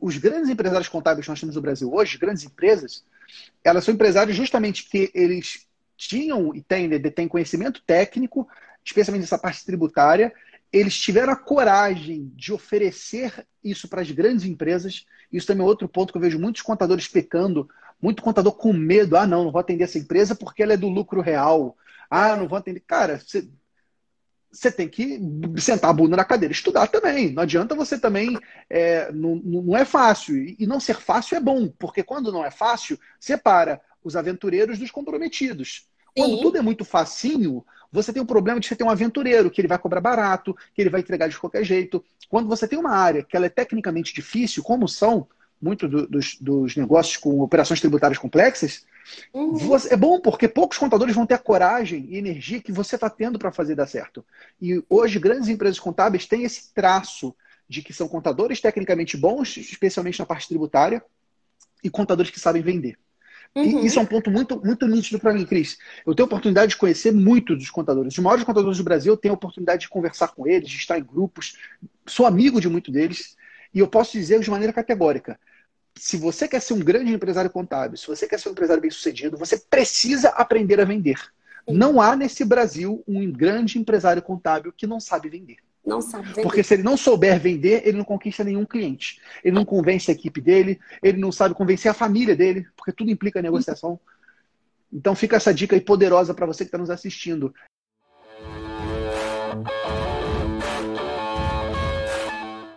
os grandes empresários contábeis que nós temos no Brasil hoje, grandes empresas, elas são empresários justamente que eles tinham e têm, né, têm conhecimento técnico, especialmente nessa parte tributária, eles tiveram a coragem de oferecer isso para as grandes empresas. Isso também é outro ponto que eu vejo muitos contadores pecando, muito contador com medo. Ah, não, não vou atender essa empresa porque ela é do lucro real. Ah, não vou atender. Cara, você, você tem que sentar a bunda na cadeira, estudar também. Não adianta você também. É, não, não é fácil. E não ser fácil é bom, porque quando não é fácil, separa os aventureiros dos comprometidos. Quando Sim. tudo é muito facinho, você tem o problema de você ter um aventureiro, que ele vai cobrar barato, que ele vai entregar de qualquer jeito. Quando você tem uma área que ela é tecnicamente difícil, como são muitos do, dos, dos, negócios com operações tributárias complexas, uhum. você, é bom porque poucos contadores vão ter a coragem e energia que você está tendo para fazer dar certo. E hoje, grandes empresas contábeis têm esse traço de que são contadores tecnicamente bons, especialmente na parte tributária, e contadores que sabem vender. Uhum. E isso é um ponto muito, muito nítido para mim, Cris. Eu tenho a oportunidade de conhecer muito dos contadores. Os maiores contadores do Brasil, eu tenho a oportunidade de conversar com eles, de estar em grupos. Sou amigo de muito deles. E eu posso dizer de maneira categórica: se você quer ser um grande empresário contábil, se você quer ser um empresário bem-sucedido, você precisa aprender a vender. Não há nesse Brasil um grande empresário contábil que não sabe vender. Não sabe vender. Porque se ele não souber vender, ele não conquista nenhum cliente. Ele não convence a equipe dele, ele não sabe convencer a família dele, porque tudo implica negociação. Então fica essa dica aí poderosa para você que está nos assistindo.